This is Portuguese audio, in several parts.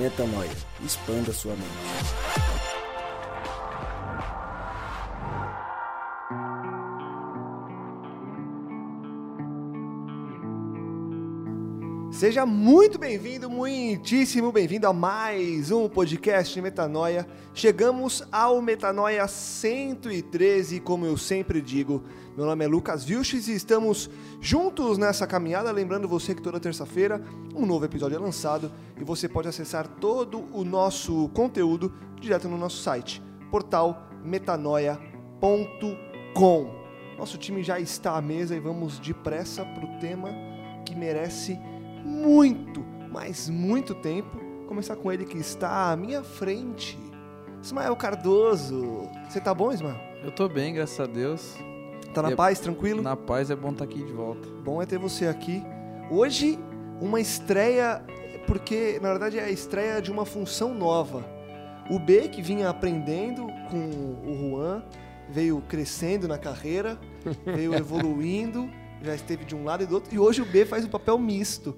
Metanoia. Expanda sua mente. Seja muito bem-vindo, muitíssimo bem-vindo a mais um podcast Metanoia. Chegamos ao Metanoia 113, como eu sempre digo. Meu nome é Lucas Vilches e estamos juntos nessa caminhada. Lembrando você que toda terça-feira um novo episódio é lançado e você pode acessar todo o nosso conteúdo direto no nosso site, portal metanoia.com. Nosso time já está à mesa e vamos depressa para o tema que merece muito, mas muito tempo. Começar com ele que está à minha frente. Ismael Cardoso. Você tá bom, Ismael? Eu tô bem, graças a Deus. Tá na É- paz, tranquilo? Na paz é bom estar aqui de volta. Bom é ter você aqui. Hoje, uma estreia, porque na verdade é a estreia de uma função nova. O B, que vinha aprendendo com o Juan, veio crescendo na carreira, veio evoluindo, já esteve de um lado e do outro, e hoje o B faz um papel misto.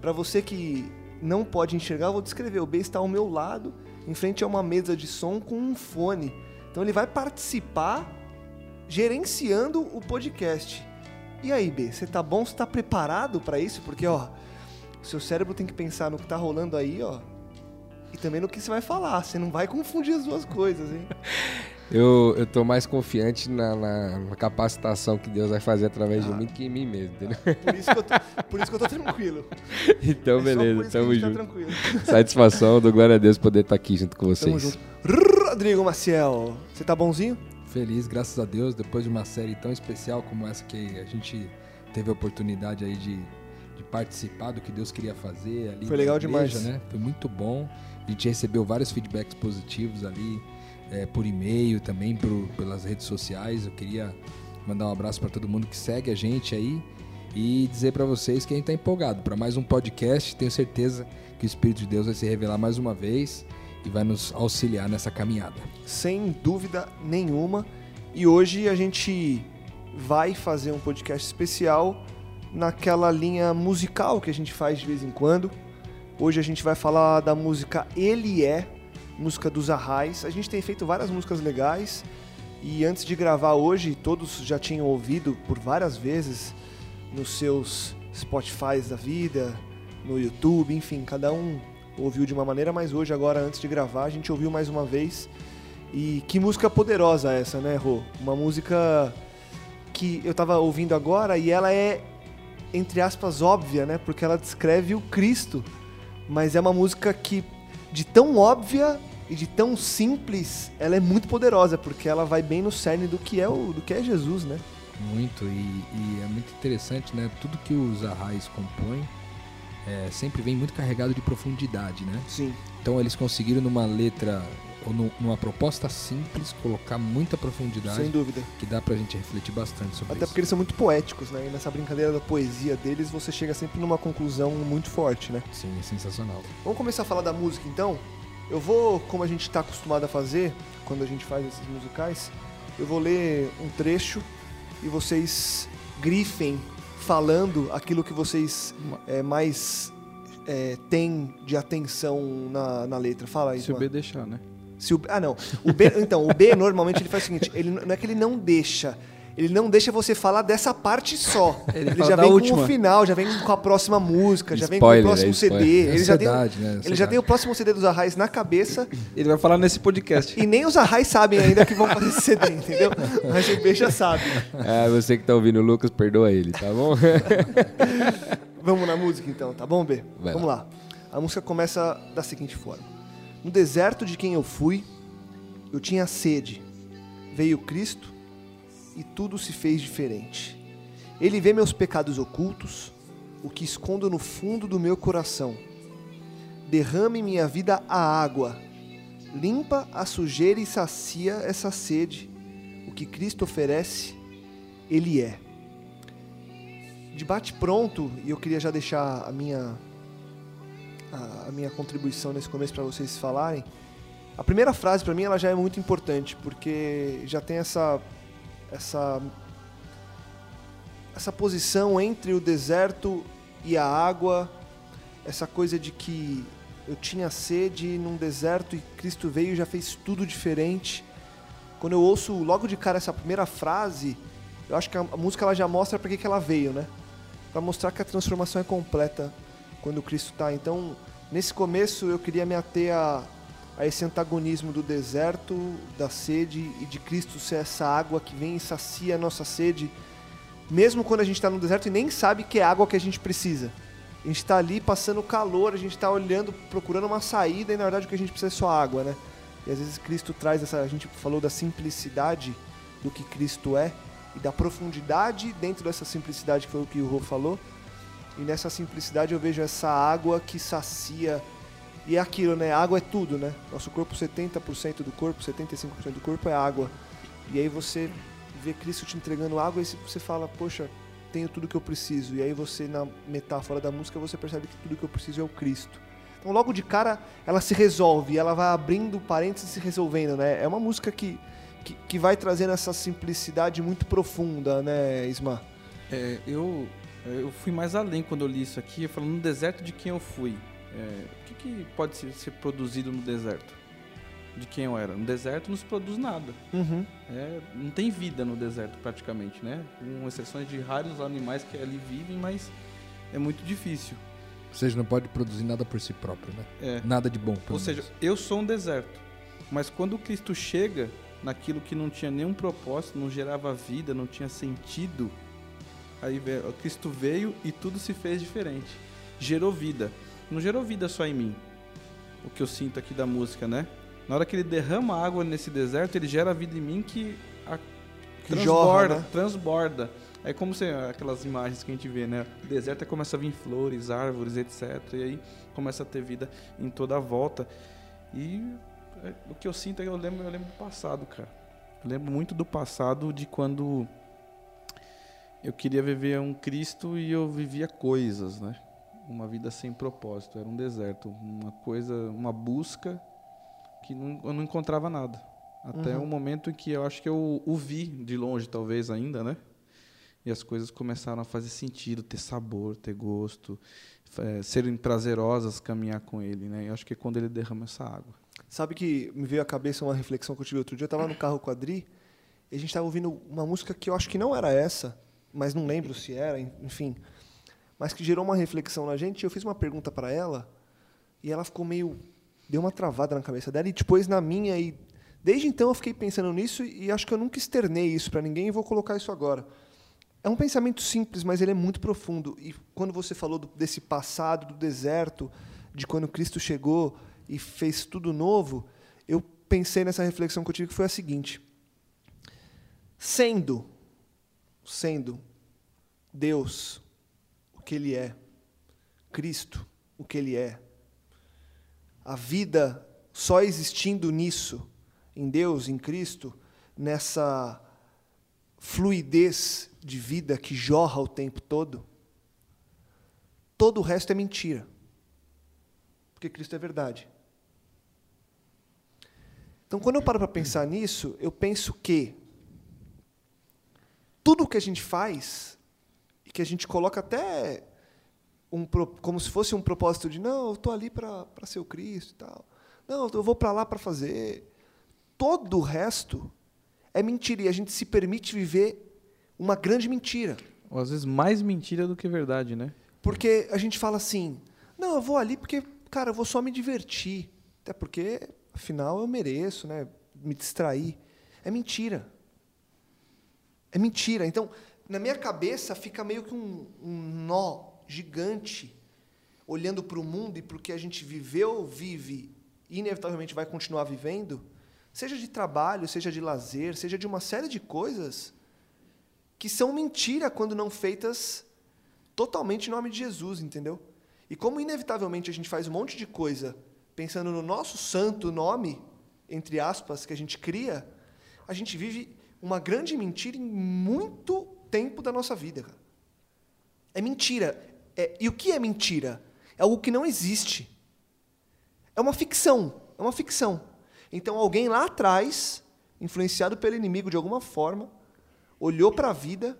Para você que não pode enxergar, eu vou descrever. O B está ao meu lado, em frente a uma mesa de som com um fone. Então ele vai participar gerenciando o podcast. E aí, B, você tá bom? Você tá preparado para isso? Porque, ó, seu cérebro tem que pensar no que tá rolando aí, ó. E também no que você vai falar. Você não vai confundir as duas coisas, hein? Eu, eu tô mais confiante na, na- na capacitação que Deus vai fazer através de mim que em mim mesmo, entendeu? Por isso que eu tô, por isso que eu tô tranquilo. Então, É beleza, tamo a gente tá junto. tranquilo. Satisfação, dou glória a Deus poder estar aqui junto com Tamo vocês. junto. Rodrigo Maciel, você tá bonzinho? Feliz, graças a Deus, depois de uma série tão especial como essa que a gente teve a oportunidade aí de, de participar do que Deus queria fazer ali. Foi legal igreja, demais. Né? Foi muito bom. A gente recebeu vários feedbacks positivos ali, é, por e-mail também, por, pelas redes sociais. Eu queria mandar um abraço para todo mundo que segue a gente aí e dizer para vocês que a gente está empolgado para mais um podcast. Tenho certeza que o Espírito de Deus vai se revelar mais uma vez e vai nos auxiliar nessa caminhada. Sem dúvida nenhuma. E hoje a gente vai fazer um podcast especial naquela linha musical que a gente faz de vez em quando. Hoje a gente vai falar da música Ele É, música dos Arrais. A gente tem feito várias músicas legais e antes de gravar hoje, todos já tinham ouvido por várias vezes nos seus Spotifys da vida, no YouTube, enfim, cada um ouviu de uma maneira, mas hoje, agora, antes de gravar, a gente ouviu mais uma vez. E que música poderosa essa, né, Rô? Uma música que eu tava ouvindo agora e ela é, entre aspas, óbvia, né? Porque ela descreve o Cristo. Mas é uma música que, de tão óbvia e de tão simples, ela é muito poderosa, porque ela vai bem no cerne do que é, o, do que é Jesus, né? Muito, e, e é muito interessante, né? Tudo que os arrais compõem é, sempre vem muito carregado de profundidade, né? Sim. Então eles conseguiram numa letra ou nu- numa proposta simples colocar muita profundidade Sem dúvida. que dá pra gente refletir bastante sobre Até isso. porque eles são muito poéticos, né? E nessa brincadeira da poesia deles, você chega sempre numa conclusão muito forte, né? Sim, é sensacional. Vamos começar a falar da música então? Eu vou, como a gente está acostumado a fazer quando a gente faz esses musicais, eu vou ler um trecho e vocês grifem falando aquilo que vocês é, mais é, têm de atenção na, na letra. Fala aí, Se o Isma. B deixar, né? Se o- ah, não. O B, então, o B normalmente ele faz o seguinte: ele, não é que ele não deixa. Ele não deixa você falar dessa parte só. Ele, fala já vem com última. o final, já vem com a próxima música, já vem Spoiler, com o próximo é CD. Ele já, tem, né? ele já tem o próximo CD dos Arrais na cabeça Ele vai falar nesse podcast. e nem os Arrais sabem ainda que vão fazer esse CD, entendeu? Mas o B já sabe. Ah, você que tá ouvindo o Lucas, perdoa ele, tá bom? Vamos na música então, tá bom, B? Vai Vamos lá. A música começa da seguinte forma: No deserto de quem eu fui, eu tinha sede. Veio Cristo e tudo se fez diferente. Ele vê meus pecados ocultos, o que escondo no fundo do meu coração. Derrame minha vida a água, limpa a sujeira e sacia essa sede. O que Cristo oferece, Ele é de bate pronto, e eu queria já deixar a minha a minha contribuição nesse começo para vocês falarem. A primeira frase para mim ela já é muito importante, porque já tem essa essa essa posição entre o deserto e a água, essa coisa de que eu tinha sede num deserto e Cristo veio e já fez tudo diferente. Quando eu ouço logo de cara essa primeira frase, eu acho que a, música ela já mostra para que, que ela veio, né? Para mostrar que a transformação é completa quando Cristo está. Então, nesse começo eu queria me ater a, a esse antagonismo do deserto, da sede e de Cristo ser essa água que vem e sacia a nossa sede, mesmo quando a gente está no deserto e nem sabe que é água que a gente precisa. A gente está ali passando calor, a gente está olhando, procurando uma saída e na verdade o que a gente precisa é só água, né? E às vezes Cristo traz essa. A gente falou da simplicidade do que Cristo é e da profundidade dentro dessa simplicidade que foi o que o Rô falou. E nessa simplicidade eu vejo essa água que sacia. E é aquilo, né? Água é tudo, né? Nosso corpo, 70% do corpo, 75% do corpo é água. E aí você vê Cristo te entregando água e você fala, poxa, tenho tudo que eu preciso. E aí você, na metáfora da música, você percebe que tudo que eu preciso é o Cristo. Então logo de cara ela se resolve, ela vai abrindo parênteses e se resolvendo, né? É uma música que, que, que vai trazendo essa simplicidade muito profunda, né, Isma? É, eu, eu fui mais além quando eu li isso aqui, falando no deserto de quem eu fui. É, que, pode ser, ser produzido no deserto? de quem eu era. No deserto não se produz nada. Uhum. É, não tem vida no deserto praticamente, né? Com exceções de raros animais que ali vivem, mas é muito difícil. Ou seja, não pode produzir nada por si próprio, né? É. Nada de bom. Ou seja, eu sou um deserto. Mas quando Cristo chega naquilo que não tinha nenhum propósito, não gerava vida, não tinha sentido, aí Cristo veio e tudo se fez diferente. Gerou vida. Não gerou vida só em mim. O que eu sinto aqui da música, né? Na hora que ele derrama água nesse deserto, ele gera vida em mim que, a, Que transborda, jorra, né? transborda. É como se aquelas imagens que a gente vê, né? O deserto começa a vir flores, árvores, etc. E aí começa a ter vida em toda a volta. E é, o que eu sinto é que eu lembro, eu lembro do passado, cara. Eu lembro muito do passado de quando eu queria viver um Cristo e eu vivia coisas, né? Uma vida sem propósito, era um deserto, uma coisa, uma busca que não, eu não encontrava nada. Até Uhum. o momento em que eu acho que eu o vi de longe, talvez ainda, né? E as coisas começaram a fazer sentido, ter sabor, ter gosto, eh, serem prazerosas caminhar com ele, né? Eu acho que é quando ele derrama essa água. Sabe que me veio à cabeça uma reflexão que eu tive outro dia. Eu tava no carro com a Adri e a gente tava ouvindo uma música que eu acho que não era essa, mas não lembro se era, enfim. Mas que gerou uma reflexão na gente. Eu fiz uma pergunta para ela e ela ficou meio. deu uma travada na cabeça dela e depois na minha. E desde então eu fiquei pensando nisso e acho que eu nunca externei isso para ninguém e vou colocar isso agora. É um pensamento simples, mas ele é muito profundo. E quando você falou do- desse passado, do deserto, de quando Cristo chegou e fez tudo novo, eu pensei nessa reflexão que eu tive que foi a seguinte: sendo, sendo Deus que Ele é, Cristo o que Ele é, a vida só existindo nisso, em Deus, em Cristo, nessa fluidez de vida que jorra o tempo todo, todo o resto é mentira. Porque Cristo é verdade. Então, quando eu paro para pensar nisso, eu penso que tudo que a gente faz, e que a gente coloca até um, como se fosse um propósito de, não, eu estou ali para ser o Cristo e tal. Não, eu vou para lá para fazer. Todo o resto é mentira. E a gente se permite viver uma grande mentira. Ou às vezes mais mentira do que verdade, né? Porque a gente fala assim, não, eu vou ali porque, cara, eu vou só me divertir. Até porque, afinal, eu mereço, né? Me distrair. É mentira. É mentira. Então, na minha cabeça fica meio que um, um nó gigante olhando para o mundo e para o que a gente viveu, vive e inevitavelmente vai continuar vivendo, seja de trabalho, seja de lazer, seja de uma série de coisas que são mentira quando não feitas totalmente em nome de Jesus, entendeu? E como inevitavelmente a gente faz um monte de coisa pensando no nosso santo nome, entre aspas, que a gente cria, a gente vive uma grande mentira em muito tempo da nossa vida, cara. É mentira. É- e o que é mentira? É algo que não existe. É uma ficção. É uma ficção. Então alguém lá atrás, influenciado pelo inimigo de alguma forma, olhou para a vida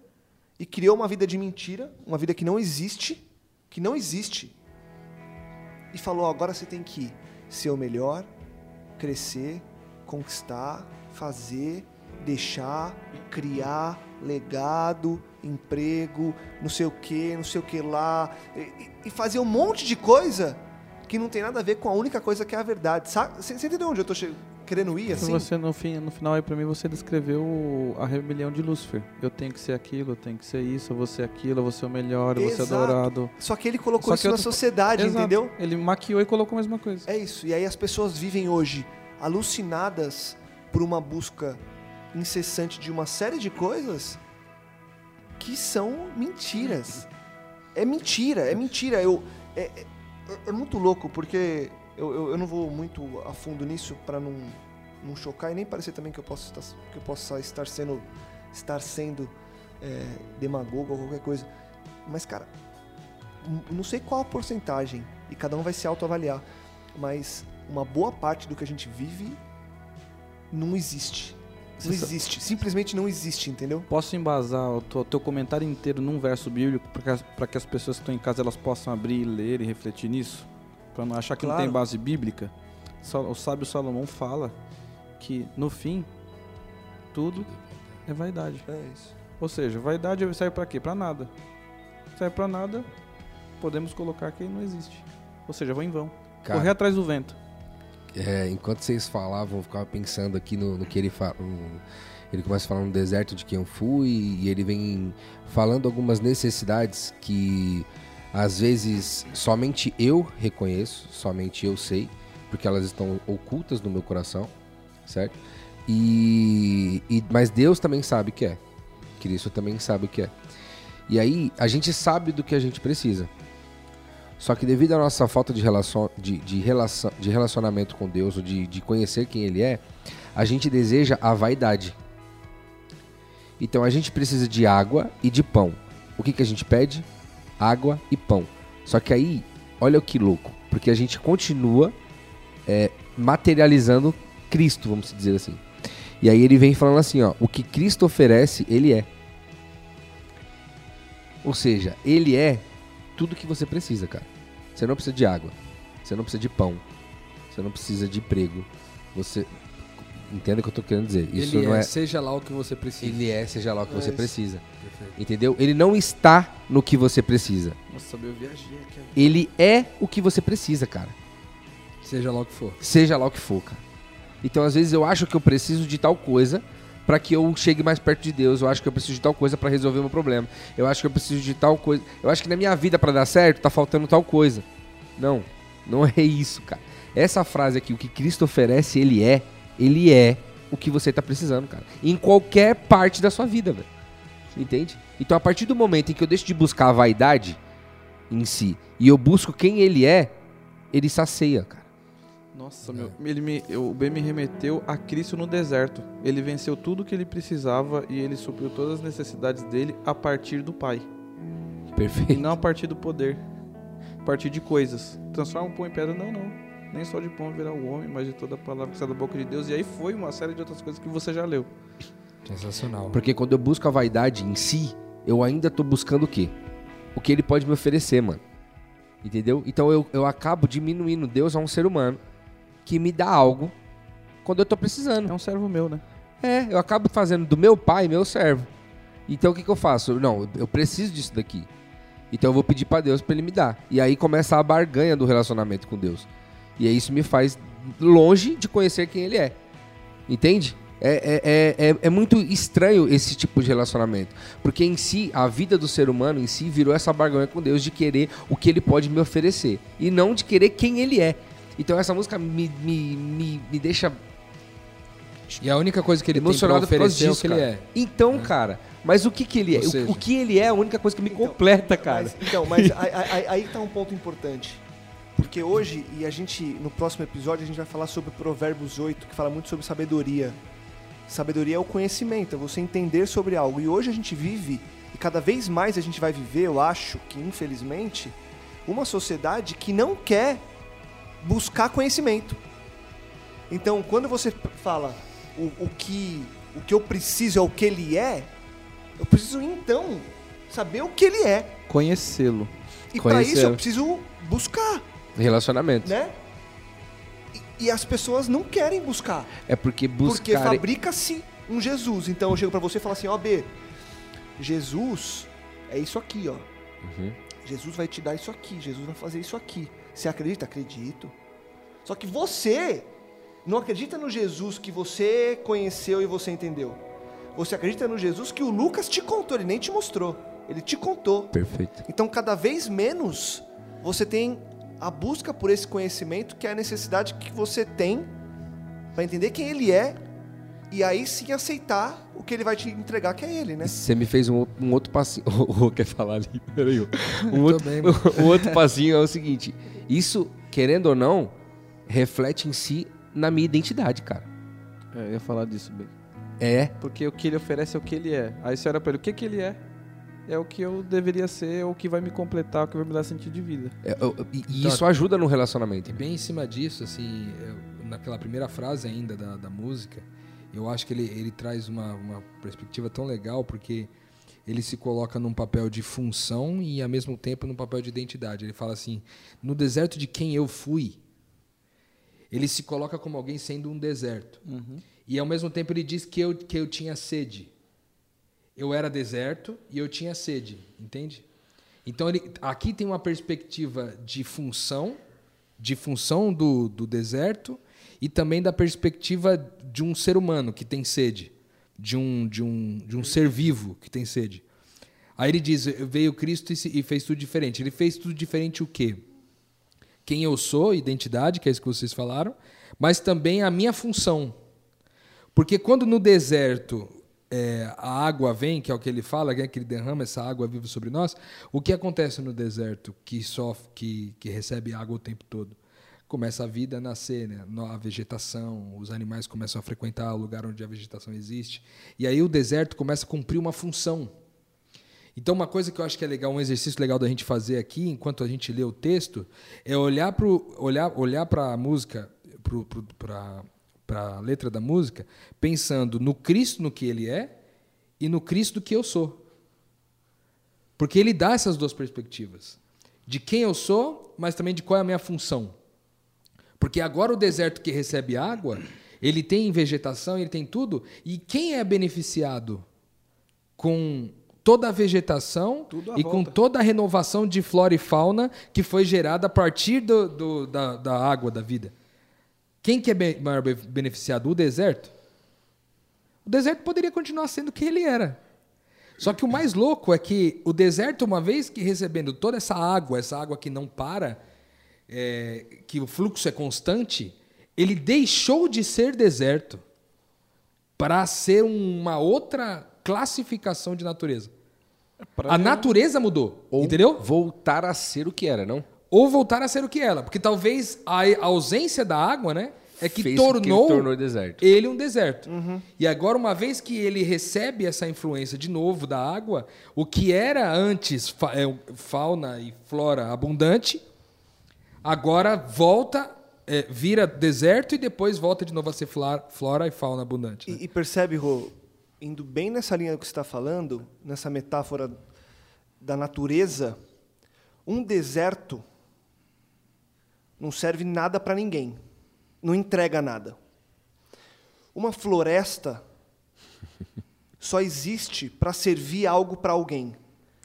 e criou uma vida de mentira, uma vida que não existe, que não existe, e falou: agora você tem que ser o melhor, crescer, conquistar, fazer, deixar, criar, legado, emprego, não sei o que, não sei o que lá, e, e fazer um monte de coisa que não tem nada a ver com a única coisa que é a verdade. Você, entendeu onde eu tô che- querendo ir assim? Você, no, fim, no final aí pra mim, você descreveu a rebelião de Lúcifer. Eu tenho que ser aquilo, eu tenho que ser isso, eu vou ser aquilo, eu vou ser o melhor, eu vou ser adorado. Só que ele colocou Só isso na sociedade, Exato. entendeu? Ele maquiou e colocou a mesma coisa. É isso. E aí as pessoas vivem hoje alucinadas por uma busca incessante de uma série de coisas que são mentiras. É mentira, é mentira. Eu, é, é- é muito louco, porque eu, eu, eu não vou muito a fundo nisso para não, não chocar e nem parecer também que eu possa estar, que eu possa estar sendo, estar sendo é, demagogo ou qualquer coisa. Mas, cara, não sei qual a porcentagem, e cada um vai se autoavaliar, mas uma boa parte do que a gente vive não existe. Não existe, simplesmente não existe, entendeu? Posso embasar o teu, teu comentário inteiro num verso bíblico para que, as- pra que as pessoas que estão em casa elas possam abrir, ler e refletir nisso? Para não achar que não Claro. tem base bíblica? Só- O sábio Salomão fala que no fim tudo é vaidade. É isso. Ou seja, vaidade serve para quê? Para nada. Serve para nada, podemos colocar que não existe. Ou seja, vou em vão. Cara, Correr atrás do vento. É, enquanto vocês falavam, eu ficava pensando aqui no, no que ele fala. ele começa a falar no deserto de quem eu fui e ele vem falando algumas necessidades que às vezes somente eu reconheço, somente eu sei, porque elas estão ocultas no meu coração, certo? E, e- mas Deus também sabe o que é. Cristo também sabe o que é. E aí a gente sabe do que a gente precisa. Só que devido à nossa falta de, relacion, de, de, relação, de relacionamento com Deus, ou de, de conhecer quem Ele é, a gente deseja a vaidade. Então a gente precisa de água e de pão. O que, que a gente pede? Água e pão. Só que aí, olha o que louco, porque a gente continua é, materializando Cristo, vamos dizer assim. E aí ele vem falando assim, ó, o que Cristo oferece, Ele é. Ou seja, Ele é tudo que você precisa, cara. Você não precisa de água. Você não precisa de pão. Você não precisa de emprego. Você. Entenda o que eu tô querendo dizer. Isso Ele não é, é. seja lá o que você precisa. Ele é, seja lá o que É você isso. precisa. Perfeito. Entendeu? Ele não está no que você precisa. Nossa, eu viajei aqui. Ele é o que você precisa, cara. Seja lá o que for. Seja lá o que for, cara. Então, às vezes, eu acho que eu preciso de tal coisa para que eu chegue mais perto de Deus. Eu acho que eu preciso de tal coisa para resolver o meu problema. Eu acho que eu preciso de tal coisa. Eu acho que na minha vida, para dar certo, tá faltando tal coisa. Não, não é isso, cara. Essa frase aqui, o que Cristo oferece, ele é. Ele é o que você tá precisando, cara. Em qualquer parte da sua vida, velho. Entende? Então, a partir do momento em que eu deixo de buscar a vaidade em si e eu busco quem ele é, ele sacia, cara. Nossa, meu, ele me, o B me remeteu a Cristo no deserto. Ele venceu tudo que ele precisava e ele supriu todas as necessidades dele a partir do Pai. E Perfeito. não a partir do poder. A partir de coisas. Transforma o pão em pedra, não, não. Nem só de pão virá o homem, mas de toda a palavra que sai da boca de Deus. E aí foi uma série de outras coisas que você já leu. Sensacional. Porque quando eu busco a vaidade em si, eu ainda tô buscando o quê? O que ele pode me oferecer, mano. Entendeu? Então eu, eu acabo diminuindo Deus a um ser humano que me dá algo quando eu tô precisando. É um servo meu, né? É, eu acabo fazendo do meu pai meu servo. Então o que, que eu faço? Não, eu preciso disso daqui. Então eu vou pedir pra Deus pra ele me dar. E aí começa a barganha do relacionamento com Deus. E aí isso me faz longe de conhecer quem ele é. Entende? É, é, é, é, é muito estranho esse tipo de relacionamento. Porque em si, a vida do ser humano em si virou essa barganha com Deus de querer o que ele pode me oferecer. E não de querer quem ele é. Então essa música me, me, me, me deixa E a única coisa que ele emocionado tem pra oferecer é o disso, que ele cara. é. Então, cara, mas o que que ele é? O- seja- o, que ele é é a única coisa que me Então, completa, cara. Mas, então, mas aí, aí, aí tá um ponto importante. Porque hoje, e a gente, no próximo episódio, a gente vai falar sobre Provérbios 8, que fala muito sobre sabedoria. Sabedoria é o conhecimento, é você entender sobre algo. E hoje a gente vive, e cada vez mais a gente vai viver, eu acho que infelizmente, uma sociedade que não quer buscar conhecimento. Então, quando você fala o, o, que, o que eu preciso é o que ele é, eu preciso então saber o que ele é. Conhecê-lo. E para isso eu preciso buscar. Relacionamento. né? E, e as pessoas não querem buscar. É porque Porque buscar. fabrica-se um Jesus. Então eu chego pra você e falo assim, ó B, Jesus é isso aqui, ó. Uhum. Jesus vai te dar isso aqui, Jesus vai fazer isso aqui. Você acredita? Acredito. Só que você não acredita no Jesus que você conheceu e você entendeu. Você acredita no Jesus que o Lucas te contou, ele nem te mostrou. Ele te contou. Perfeito. Então, cada vez menos você tem a busca por esse conhecimento, que é a necessidade que você tem para entender quem ele é e aí sim aceitar o que ele vai te entregar, que é ele, né? Você me fez um, um outro passinho. O Rô quer falar ali? Peraí. Um outro, bem, um outro passinho é o seguinte: isso, querendo ou não, reflete em si na minha identidade, cara. É, eu ia falar disso bem. É. Porque o que ele oferece é o que ele é. Aí você olha pra ele, o que, que ele é? É o que eu deveria ser, é o que vai me completar, o que vai me dar sentido de vida. é, eu- e e Então, isso ajuda no relacionamento. E bem em cima disso, assim, eu- naquela primeira frase ainda da, da música, eu acho que ele, ele traz uma, uma perspectiva tão legal, porque ele se coloca num papel de função e, ao mesmo tempo, num papel de identidade. Ele fala assim: no deserto de quem eu fui, ele se coloca como alguém sendo um deserto. E, ao mesmo tempo, ele diz que eu, que eu tinha sede. Eu era deserto e eu tinha sede, entende? Então ele, aqui tem uma perspectiva de função, de função do, do deserto e também da perspectiva de um ser humano que tem sede, de um, de um, de um ser vivo que tem sede. Aí ele diz: veio Cristo e, fez tudo diferente. Ele fez tudo diferente o quê? Quem eu sou, identidade, que é isso que vocês falaram, mas também a minha função. Porque quando no deserto é, a água vem, que é o que ele fala, que ele derrama essa água viva sobre nós, o que acontece no deserto que sofre, que, que recebe água o tempo todo? Começa a vida a nascer, né? A vegetação, os animais começam a frequentar o lugar onde a vegetação existe. E aí o deserto começa a cumprir uma função. Então, uma coisa que eu acho que é legal, um exercício legal da gente fazer aqui, enquanto a gente lê o texto, é olhar para olhar, olhar a música, para a letra da música, pensando no Cristo, no que ele é, e no Cristo que eu sou. Porque ele dá essas duas perspectivas. De quem eu sou, mas também de qual é a minha função. Porque agora o deserto que recebe água, ele tem vegetação, ele tem tudo, e quem é beneficiado com toda a vegetação e com volta. toda a renovação de flora e fauna que foi gerada a partir do, do- da, da água da vida? Quem que é maior be- beneficiado? O deserto? O deserto poderia continuar sendo quem ele era. Só que o mais louco é que o deserto, uma vez que recebendo toda essa água, essa água que não para, é, que o fluxo é constante, ele deixou de ser deserto para ser uma outra classificação de natureza. Pra A natureza mudou, Ou entendeu? voltar a ser o que era, não? Ou voltar a ser o que ela, porque talvez a ausência da água, né, é que Fez com que tornou ele tornou deserto. ele um deserto. E agora, uma vez que ele recebe essa influência de novo da água, o que era antes é, fauna e flora abundante, agora volta, é, vira deserto e depois volta de novo a ser flora, flora e fauna abundante. né? E, e percebe, Rô, indo bem nessa linha que você está falando, nessa metáfora da natureza, um deserto não serve nada para ninguém, não entrega nada. Uma floresta só existe para servir algo para alguém,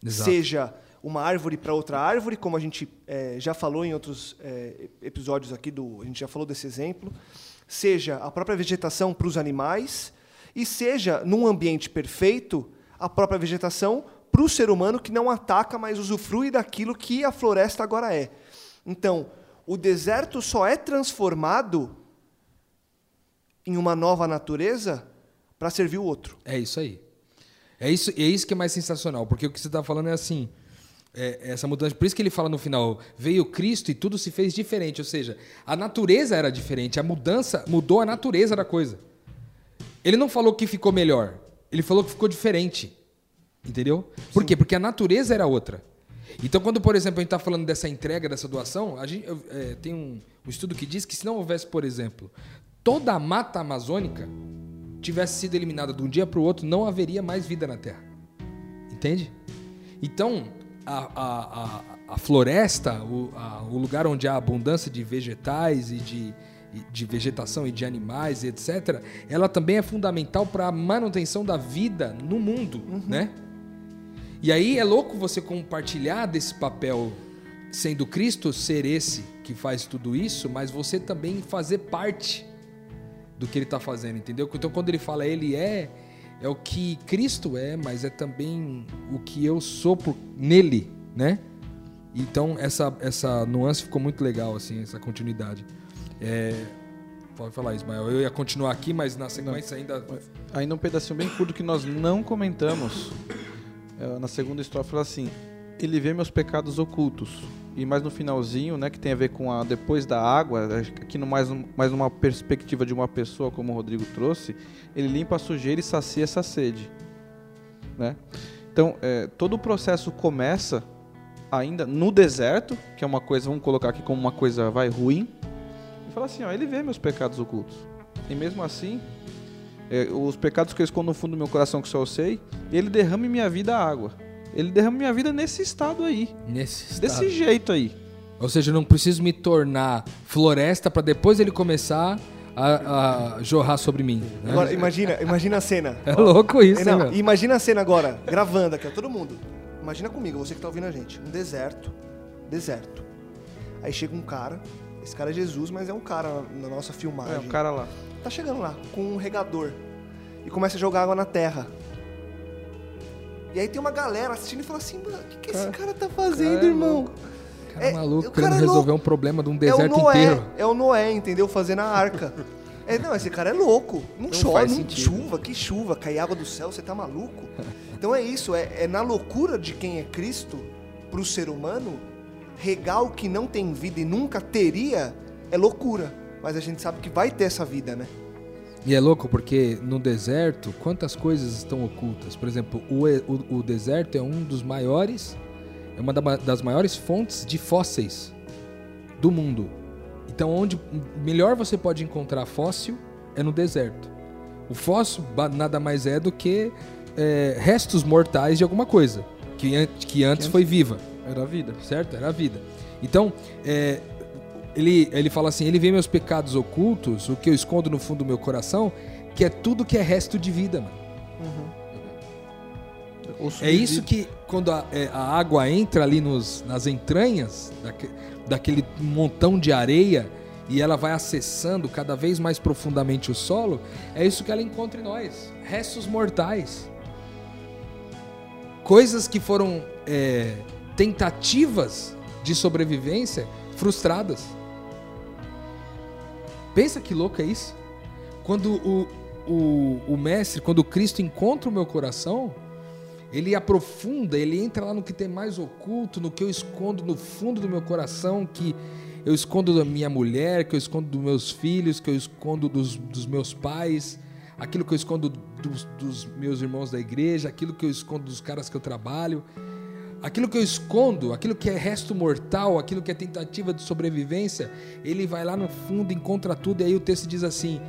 Exato. seja uma árvore para outra árvore, como a gente eh, já falou em outros eh, episódios aqui do, a gente já falou desse exemplo, seja a própria vegetação para os animais e seja num ambiente perfeito a própria vegetação para o ser humano que não ataca, mas usufrui daquilo que a floresta agora é. Então, o deserto só é transformado em uma nova natureza para servir o outro. É isso aí. É isso, é isso que é mais sensacional, porque o que você está falando é assim, é, essa mudança. Por isso que ele fala no final, veio Cristo e tudo se fez diferente, ou seja, a natureza era diferente, a mudança mudou a natureza da coisa. Ele não falou que ficou melhor, ele falou que ficou diferente, entendeu? Por quê? Porque a natureza era outra. Então, quando, por exemplo, a gente está falando dessa entrega, dessa doação, a gente, é, tem um, um estudo que diz que se não houvesse, por exemplo, toda a mata amazônica tivesse sido eliminada de um dia para o outro, não haveria mais vida na Terra. Entende? Então, a, a, a, a floresta, o, o lugar onde há abundância de vegetais e de, de vegetação e de animais, etc., ela também é fundamental para a manutenção da vida no mundo, né? E aí é louco você compartilhar desse papel sendo Cristo ser esse que faz tudo isso, mas você também fazer parte do que ele está fazendo, entendeu? Então quando ele fala ele é, é o que Cristo é, mas é também o que eu sou por, nele, né? Então essa, essa nuance ficou muito legal, assim, essa continuidade. É, pode falar, Ismael. Eu ia continuar aqui, mas na sequência ainda. Ainda um pedacinho bem curto que nós não comentamos. É, na segunda estrofe fala assim: Ele vê meus pecados ocultos. E mais no finalzinho, né, que tem a ver com a depois da água, que aqui no mais, mais numa perspectiva de uma pessoa, como o Rodrigo trouxe, ele limpa a sujeira e sacia essa sede. Né? Então, é, todo o processo começa ainda no deserto, que é uma coisa, vamos colocar aqui como uma coisa vai ruim, e fala assim, ó, ele vê meus pecados ocultos. E mesmo assim, é, os pecados que eu escondo no fundo do meu coração que só eu sei, ele derrama em minha vida água. Ele derrama minha vida nesse estado aí, Nesse desse jeito aí. Ou seja, eu não preciso me tornar floresta para depois ele começar a, a jorrar sobre mim. né? Agora, imagina, imagina a cena. É louco isso, não, meu? imagina a cena agora, gravando aqui, ó, todo mundo. Imagina comigo, você que tá ouvindo a gente. Um deserto, deserto. Aí chega um cara, esse cara é Jesus, mas é um cara na nossa filmagem. É, o cara lá. Tá chegando lá com um regador e começa a jogar água na terra. E aí tem uma galera assistindo e fala assim, mano, o que, que esse cara tá fazendo, cara é irmão? Cara é- maluco o querendo cara é resolver um problema de um É deserto Noé, inteiro. é o Noé, entendeu? Fazendo a arca. É, não, esse cara é louco. Não, chove, faz não sentido. chuva, que chuva, cai água do céu, você tá maluco? Então é isso, é, é na loucura de quem é Cristo pro ser humano, regar o que não tem vida e nunca teria é loucura. Mas a gente sabe que vai ter essa vida, né? E é louco porque no deserto, quantas coisas estão ocultas? Por exemplo, o, o- o deserto é um dos maiores, é uma da- das maiores fontes de fósseis do mundo. Então, onde melhor você pode encontrar fóssil é no deserto. O fóssil nada mais é do que é, restos mortais de alguma coisa que, an- que antes foi viva Era a vida. certo? Era a vida. Então, é, ele, ele fala assim: ele vê meus pecados ocultos, o que eu escondo no fundo do meu coração, que é tudo que é resto de vida, mano. É isso que, quando a, é, a água entra ali nos, nas entranhas daque- daquele montão de areia e ela vai acessando cada vez mais profundamente o solo, é isso que ela encontra em nós: restos mortais. Coisas que foram é, tentativas de sobrevivência frustradas. Pensa que louco é isso? Quando o, o, o mestre, quando o Cristo encontra o meu coração, ele aprofunda, ele entra lá no que tem mais oculto, no que eu escondo no fundo do meu coração, que eu escondo da minha mulher, que eu escondo dos meus filhos, que eu escondo dos, dos meus pais, aquilo que eu escondo dos, dos meus irmãos da igreja, aquilo que eu escondo dos caras que eu trabalho. Aquilo que eu escondo, aquilo que é resto mortal, aquilo que é tentativa de sobrevivência, ele vai lá no fundo, encontra tudo, e aí o texto diz assim: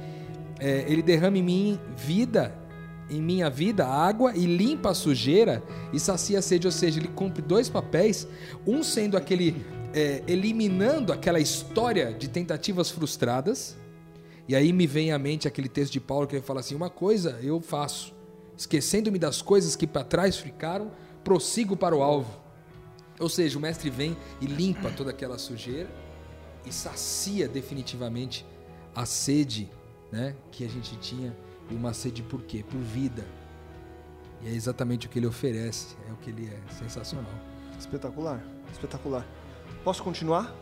é, ele derrama em mim vida, em minha vida, água, e limpa a sujeira e sacia a sede. Ou seja, ele cumpre dois papéis, um sendo aquele é, eliminando aquela história de tentativas frustradas, e aí me vem à mente aquele texto de Paulo que ele fala assim: uma coisa eu faço, esquecendo-me das coisas que para trás ficaram, prossigo para o alvo. Ou seja, o mestre vem e limpa toda aquela sujeira e sacia definitivamente a sede né, que a gente tinha. E uma sede por quê? Por vida. E é exatamente o que ele oferece, é o que ele é. Sensacional. Espetacular, espetacular. Posso continuar?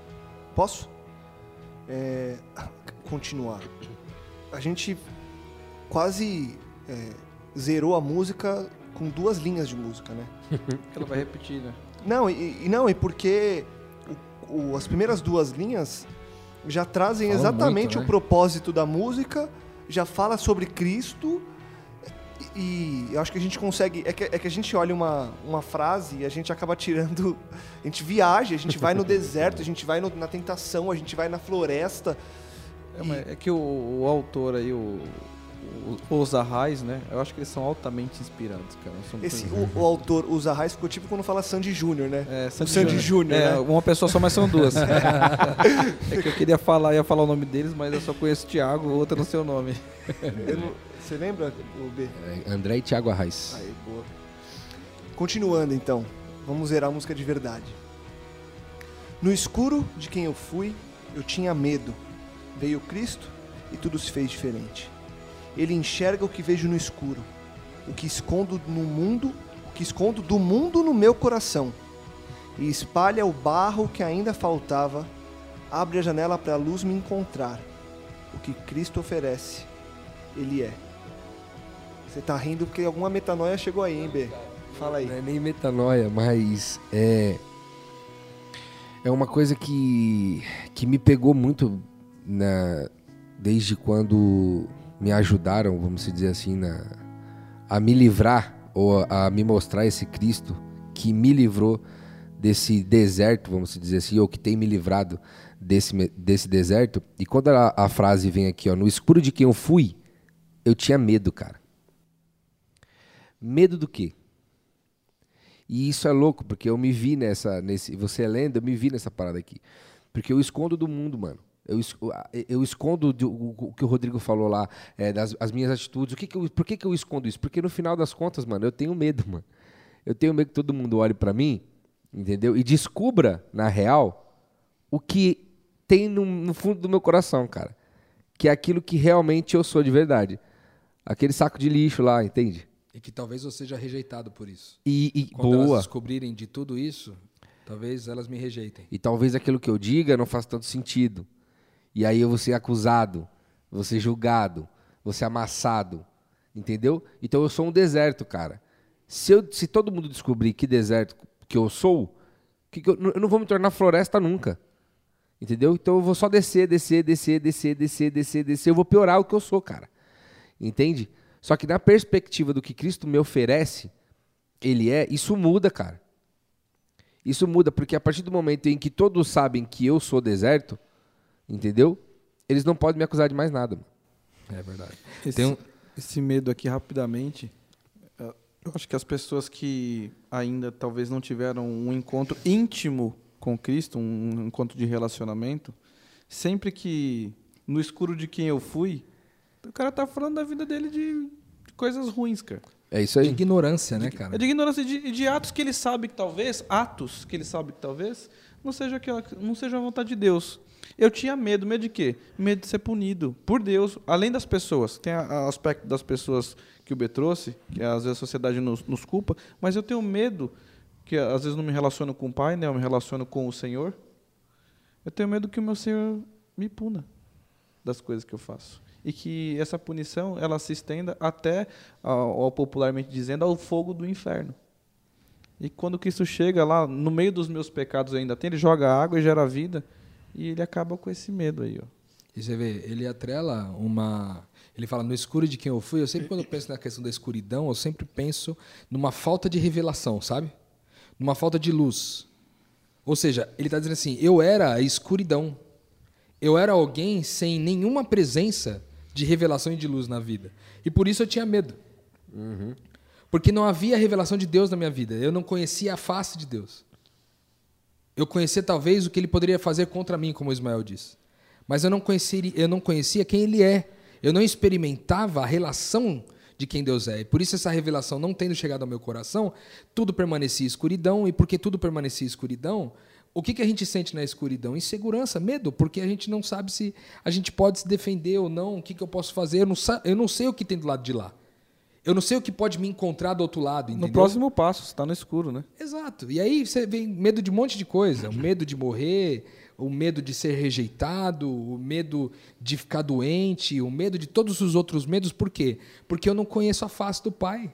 Posso? É, continuar. A gente quase é, zerou a música com duas linhas de música, né? Ela vai repetir, né? Não, e, e não, e porque o- o- as primeiras duas linhas já trazem Falam exatamente muito, né? o propósito da música, já fala sobre Cristo, e, e eu acho que a gente consegue. É que, é que a gente olha uma, uma frase e a gente acaba tirando. A gente viaja, a gente vai no deserto, a gente vai no- na tentação, a gente vai na floresta. É, mas é que o, o autor aí, o- os arrais, né? Eu acho que eles são altamente inspirados, cara. São- Esse, o, o autor usa raiz ficou tipo quando fala Sandy Júnior, né? É, o Sandy Júnior, É, né? uma pessoa só, mas são duas. é que eu queria falar, ia falar o nome deles, mas eu só conheço o Thiago, o outro eu não sei o nome. Não- Você lembra, o B? É, André e Thiago Arraes. Aí, boa. Continuando então, vamos zerar a música de verdade. No escuro de quem eu fui, eu tinha medo. Veio Cristo e tudo se fez diferente. Ele enxerga o que vejo no escuro, o que escondo no mundo, o que escondo do mundo no meu coração. E espalha o barro que ainda faltava, abre a janela para a luz me encontrar. O que Cristo oferece, Ele é. Você tá rindo porque alguma metanoia chegou aí, hein, B? Fala aí. Não é nem metanoia, mas é. É uma coisa que, que me pegou muito na, desde quando me ajudaram, vamos dizer assim, na, a me livrar ou a, me mostrar esse Cristo que me livrou desse deserto, vamos dizer assim, ou que tem me livrado desse, desse deserto. E quando a, a frase vem aqui, ó, no escuro de quem eu fui, eu tinha medo, cara. Medo do quê? E isso é louco, porque eu me vi nessa. Nesse, você lendo, eu me vi nessa parada aqui. Porque eu escondo do mundo, mano. Eu, eu escondo do- o, que o Rodrigo falou lá, é, das as minhas atitudes. O que que eu, por que, que eu escondo isso? Porque no final das contas, mano, eu tenho medo, mano. Eu tenho medo que todo mundo olhe pra mim, entendeu? E descubra, na real, o que tem no, no fundo do meu coração, cara. Que é aquilo que realmente eu sou de verdade. Aquele saco de lixo lá, entende? E que talvez eu seja rejeitado por isso. E, e Quando boa. elas descobrirem de tudo isso, talvez elas me rejeitem. E talvez aquilo que eu diga não faça tanto sentido. E aí eu vou ser acusado, vou ser julgado, vou ser amassado. Entendeu? Então eu sou um deserto, cara. Se, eu- se todo mundo descobrir que deserto que eu sou, que que eu, eu não vou me tornar floresta nunca. Entendeu? Então eu vou só descer, descer, descer, descer, descer, descer, descer. Eu vou piorar o que eu sou, cara. Entende? Só que na perspectiva do que Cristo me oferece, Ele é, isso muda, cara. Isso muda, porque a partir do momento em que todos sabem que eu sou deserto, entendeu? Eles não podem me acusar de mais nada. É verdade. Esse, Tem um- esse medo aqui, rapidamente, eh, eu acho que as pessoas que ainda talvez não tiveram um encontro íntimo com Cristo, um encontro de relacionamento, sempre que no escuro de quem eu fui, o cara tá falando da vida dele de de coisas ruins, cara. É isso de aí. ignorância, né, cara? É de ignorância de, de atos que ele sabe que talvez, atos que ele sabe que talvez, não seja, aquela, não seja a vontade de Deus. Eu tinha medo, medo de quê? Medo de ser punido por Deus, além das pessoas. Tem o aspecto das pessoas que o B trouxe, que às vezes a sociedade nos, nos culpa, mas eu tenho medo, que às vezes não me relaciono com o Pai, né? eu me relaciono com o Senhor. Eu tenho medo que o meu Senhor me puna das coisas que eu faço. E que essa punição ela se estenda até, ao, ao popularmente dizendo, ao fogo do inferno. E quando Cristo chega lá, no meio dos meus pecados ainda tem, ele joga água e gera vida, e ele acaba com esse medo aí, ó. E você vê, ele atrela uma. Ele fala, no escuro de quem eu fui, eu sempre, quando eu penso na questão da escuridão, eu sempre penso numa falta de revelação, sabe? Numa falta de luz. Ou seja, ele está dizendo assim: eu era a escuridão. Eu era alguém sem nenhuma presença de revelação e de luz na vida. E por isso eu tinha medo. Porque não havia revelação de Deus na minha vida. Eu não conhecia a face de Deus. Eu conhecia talvez o que ele poderia fazer contra mim, como Ismael disse. Mas eu não conhecia, eu não conhecia quem ele é. Eu não experimentava a relação de quem Deus é. E por isso essa revelação não tendo chegado ao meu coração, tudo permanecia escuridão. E porque tudo permanecia escuridão, o que, que a gente sente na escuridão? Insegurança, medo, porque a gente não sabe se a gente pode se defender ou não, o que, que eu posso fazer. Eu não, eu não sei o que tem do lado de lá. Eu não sei o que pode me encontrar do outro lado, entendeu? No próximo passo, você está no escuro, né? Exato. E aí você vem medo de um monte de coisa. O medo de morrer, o medo de ser rejeitado, o medo de ficar doente, o medo de todos os outros medos. Por quê? Porque eu não conheço a face do Pai.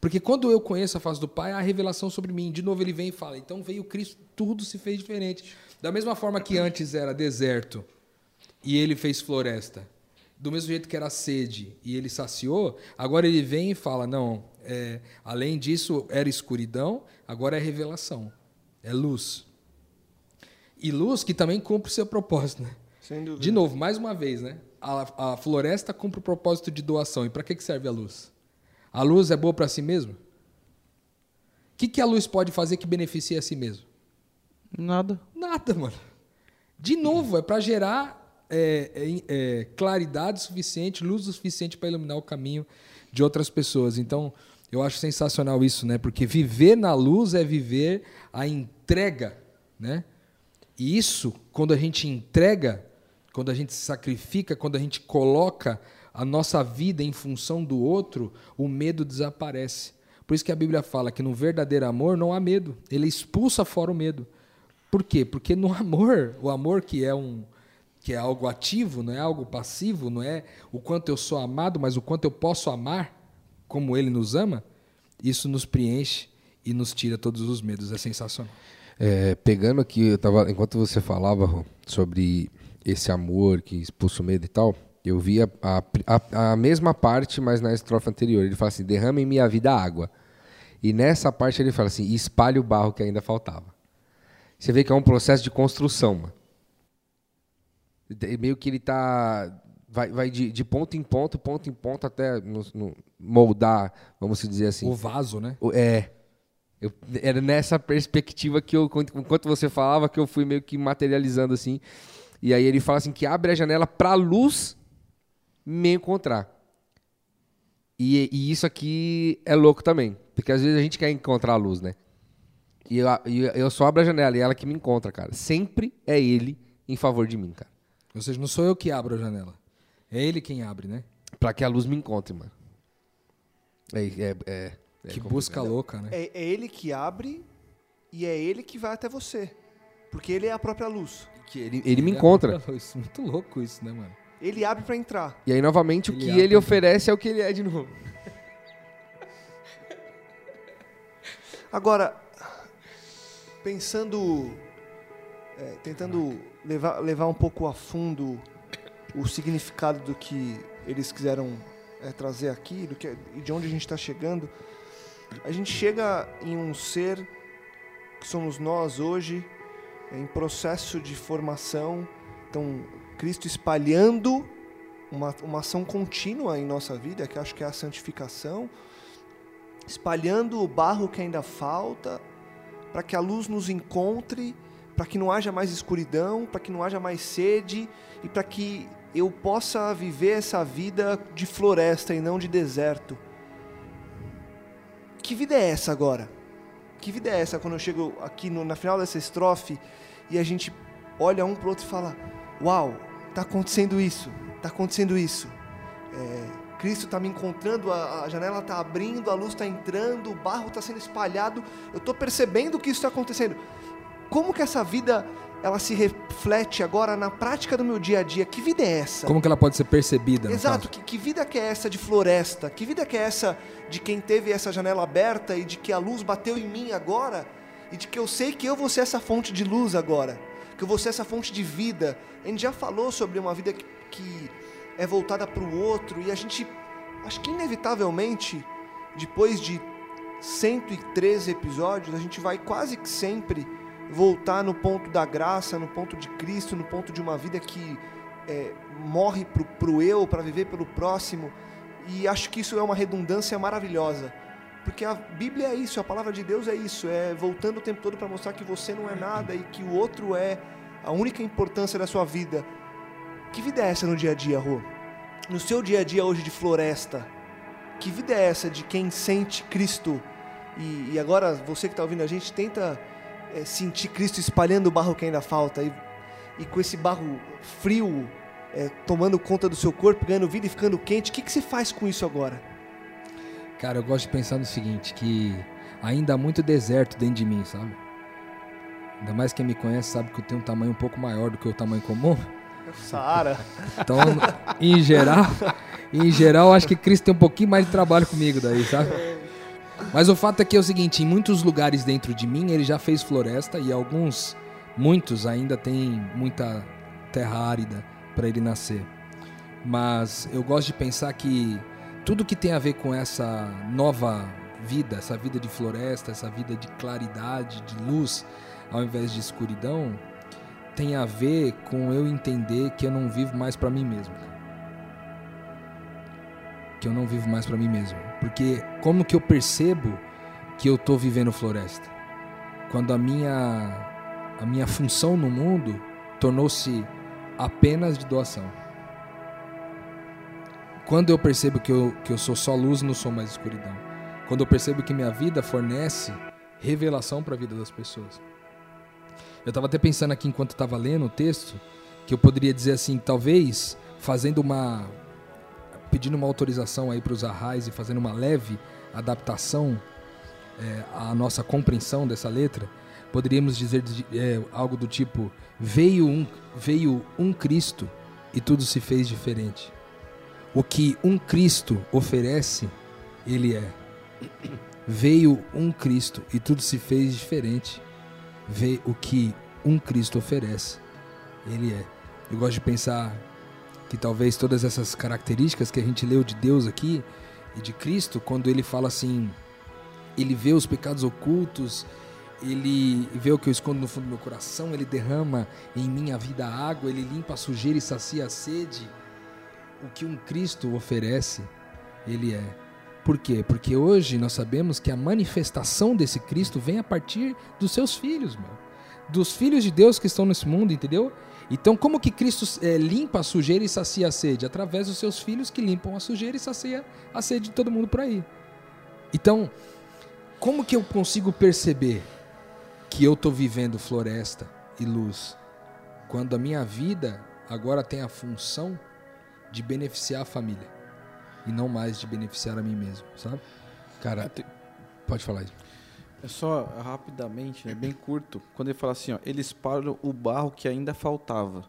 Porque quando eu conheço a face do Pai, há a revelação sobre mim. De novo ele vem e fala, então veio Cristo, tudo se fez diferente. Da mesma forma que antes era deserto e ele fez floresta. Do mesmo jeito que era sede e ele saciou, agora ele vem e fala: não, é, além disso era escuridão, agora é revelação, é luz. E luz que também cumpre o seu propósito. Né? Sem dúvida. De novo, mais uma vez, né? a, a floresta cumpre o propósito de doação. E para que, que serve a luz? A luz é boa para si mesmo? O que, que a luz pode fazer que beneficie a si mesmo? Nada. Nada, mano. De novo, é para gerar é, é, é, claridade suficiente, luz suficiente para iluminar o caminho de outras pessoas. Então, eu acho sensacional isso, né? Porque viver na luz é viver a entrega, né? E isso, quando a gente entrega, quando a gente se sacrifica, quando a gente coloca a nossa vida em função do outro, o medo desaparece. Por isso que a Bíblia fala que no verdadeiro amor não há medo. Ele expulsa fora o medo. Por quê? Porque no amor, o amor que é um que é algo ativo, não é algo passivo, não é o quanto eu sou amado, mas o quanto eu posso amar como ele nos ama, isso nos preenche e nos tira todos os medos. É sensacional. É, pegando aqui, eu tava, enquanto você falava sobre esse amor que expulsa o medo e tal, eu vi a, a, a, mesma parte, mas na estrofe anterior. Ele fala assim: derrama em minha vida água. E nessa parte ele fala assim: espalhe o barro que ainda faltava. Você vê que é um processo de construção, mano. Meio que ele tá. Vai, vai de, de ponto em ponto, ponto em ponto, até no, no moldar, vamos dizer assim. O vaso, né? O, é. Eu, era nessa perspectiva que eu, enquanto você falava, que eu fui meio que materializando assim. E aí ele fala assim que abre a janela para a luz me encontrar. E, e, isso aqui é louco também, porque às vezes a gente quer encontrar a luz, né? E eu, eu só abro a janela e ela que me encontra, cara. Sempre é ele em favor de mim, cara. Ou seja, não sou eu que abro a janela. É ele quem abre, né? Pra que a luz me encontre, mano. É, é, é, é que busca louca, né? É, é, ele que abre e é ele que vai até você. Porque ele é a própria luz. Que ele, ele me encontra. Muito louco isso, né, mano? Ele abre para entrar. E aí, novamente, ele o que ele oferece é o que ele é de novo. Agora, pensando, é, tentando levar, levar um pouco a fundo o significado do que eles quiseram é, trazer aqui do que, e de onde a gente está chegando, a gente chega em um ser que somos nós hoje, em processo de formação, então Cristo espalhando uma, uma ação contínua em nossa vida, que acho que é a santificação, espalhando o barro que ainda falta, para que a luz nos encontre, para que não haja mais escuridão, para que não haja mais sede e para que eu possa viver essa vida de floresta e não de deserto. Que vida é essa agora? Que vida é essa quando eu chego aqui no, na final dessa estrofe e a gente olha um para outro e fala: Uau, está acontecendo isso, está acontecendo isso. É, Cristo está me encontrando, a, a janela está abrindo, a luz está entrando, o barro está sendo espalhado, eu estou percebendo que isso está acontecendo. Como que essa vida ela se reflete agora na prática do meu dia a dia? Que vida é essa? Como que ela pode ser percebida? Exato, que, que, vida que é essa de floresta? Que vida que é essa de quem teve essa janela aberta e de que a luz bateu em mim agora? E de que eu sei que eu vou ser essa fonte de luz agora? Que eu vou ser essa fonte de vida? A gente já falou sobre uma vida que, que é voltada para o outro e a gente, acho que inevitavelmente, depois de 113 episódios, a gente vai quase que sempre voltar no ponto da graça, no ponto de Cristo, no ponto de uma vida que é, morre para o eu, para viver pelo próximo. E acho que isso é uma redundância maravilhosa. Porque a Bíblia é isso, a palavra de Deus é isso, é voltando o tempo todo para mostrar que você não é nada e que o outro é a única importância da sua vida. Que vida é essa no dia a dia, Rô? No seu dia a dia hoje de floresta, que vida é essa de quem sente Cristo? E, e agora você que está ouvindo a gente, tenta é, sentir Cristo espalhando o barro que ainda falta e, e com esse barro frio é, tomando conta do seu corpo, ganhando vida e ficando quente. O que, que você faz com isso agora? Cara, eu gosto de pensar no seguinte, que ainda há muito deserto dentro de mim, sabe? Ainda mais quem me conhece sabe que eu tenho um tamanho um pouco maior do que o tamanho comum. Saara. Então, em geral, em geral, acho que Cristo tem um pouquinho mais de trabalho comigo daí, sabe? Mas o fato é que é o seguinte, em muitos lugares dentro de mim ele já fez floresta e alguns, muitos ainda tem muita terra árida para ele nascer. Mas eu gosto de pensar que tudo que tem a ver com essa nova vida, essa vida de floresta, essa vida de claridade, de luz, ao invés de escuridão, tem a ver com eu entender que eu não vivo mais para mim mesmo. Que eu não vivo mais para mim mesmo. Porque como que eu percebo que eu tô vivendo floresta? Quando a minha a minha função no mundo tornou-se apenas de doação. Quando eu percebo que eu, que eu sou só luz, não sou mais escuridão. Quando eu percebo que minha vida fornece revelação para a vida das pessoas. Eu estava até pensando aqui enquanto estava lendo o texto, que eu poderia dizer assim, talvez fazendo uma pedindo uma autorização aí para os arrais e fazendo uma leve adaptação é, à nossa compreensão dessa letra, poderíamos dizer é, algo do tipo: veio um, veio um Cristo e tudo se fez diferente. O que um Cristo oferece, ele é. Veio um Cristo e tudo se fez diferente. Vê o que um Cristo oferece, ele é. Eu gosto de pensar que talvez todas essas características que a gente leu de Deus aqui e de Cristo, quando ele fala assim, ele vê os pecados ocultos, ele vê o que eu escondo no fundo do meu coração, ele derrama em minha vida água, ele limpa a sujeira e sacia a sede. O que um Cristo oferece, ele é. Por quê? Porque hoje nós sabemos que a manifestação desse Cristo vem a partir dos seus filhos, meu. Dos filhos de Deus que estão nesse mundo, entendeu? Então, como que Cristo é, limpa a sujeira e sacia a sede? Através dos seus filhos que limpam a sujeira e sacia a sede de todo mundo por aí. Então, como que eu consigo perceber que eu estou vivendo floresta e luz quando a minha vida agora tem a função de beneficiar a família e não mais de beneficiar a mim mesmo, sabe? Cara, pode falar aí. É só rapidamente, é bem curto. Quando ele fala assim, ó, eles param o barro que ainda faltava.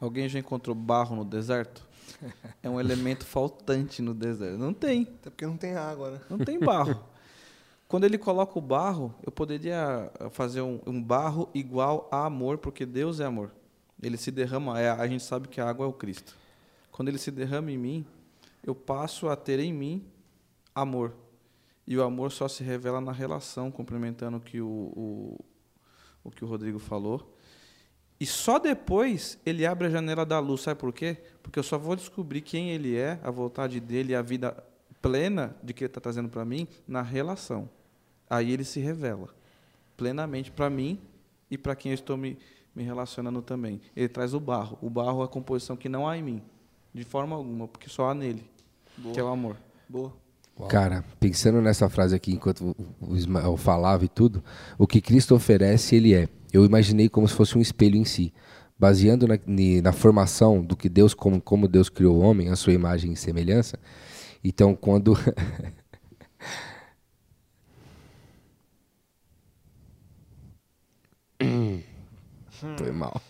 Alguém já encontrou barro no deserto? É um elemento faltante no deserto. Não tem. Até porque não tem água, né? Não tem barro. Quando ele coloca o barro, eu poderia fazer um, um, barro igual a amor, porque Deus é amor. Ele se derrama, é, a gente sabe que a água é o Cristo. Quando ele se derrama em mim, eu passo a ter em mim amor. E o amor só se revela na relação, complementando o que o, o, o que o Rodrigo falou. E só depois ele abre a janela da luz. Sabe por quê? Porque eu só vou descobrir quem ele é, a vontade dele, a vida plena de que ele está trazendo para mim na relação. Aí ele se revela plenamente para mim e para quem eu estou me, me relacionando também. Ele traz o barro. O barro é a composição que não há em mim, de forma alguma, porque só há nele, Boa. que é o amor. Boa. Uau. Cara, pensando nessa frase aqui, enquanto o Ismael falava e tudo, o que Cristo oferece, ele é. Eu imaginei como se fosse um espelho em si. Baseando na, na formação do que Deus, como, como Deus criou o homem, a sua imagem e semelhança. Então, quando. Foi mal.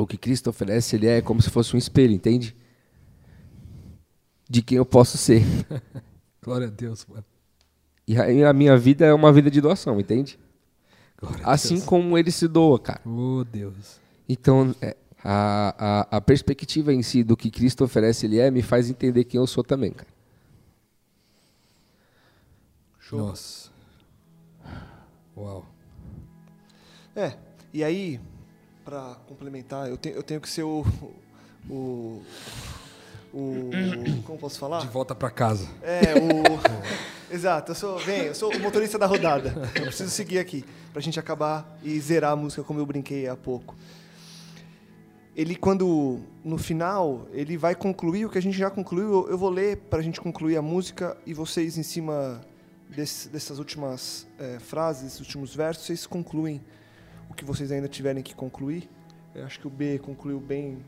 O que Cristo oferece, ele é como se fosse um espelho, entende? De quem eu posso ser. Glória a Deus, mano. E a, a minha vida é uma vida de doação, entende? assim Deus. como ele se doa, cara. Oh, Deus. Então, é, a, a, a perspectiva em si do que Cristo oferece, ele é, me faz entender quem eu sou também, cara. Show. Nossa. Uau. É, e aí, para complementar, eu tenho, eu tenho que ser o, o, o, como posso falar? De volta para casa. É, o Exato, eu sou, vem, eu sou o motorista da rodada. Eu preciso seguir aqui para a gente acabar e zerar a música como eu brinquei há pouco. Ele quando no final, ele vai concluir o que a gente já concluiu. Eu vou ler para a gente concluir a música e vocês em cima desse, dessas últimas é, frases, últimos versos, vocês concluem o que vocês ainda tiverem que concluir. Eu acho que o B concluiu bem,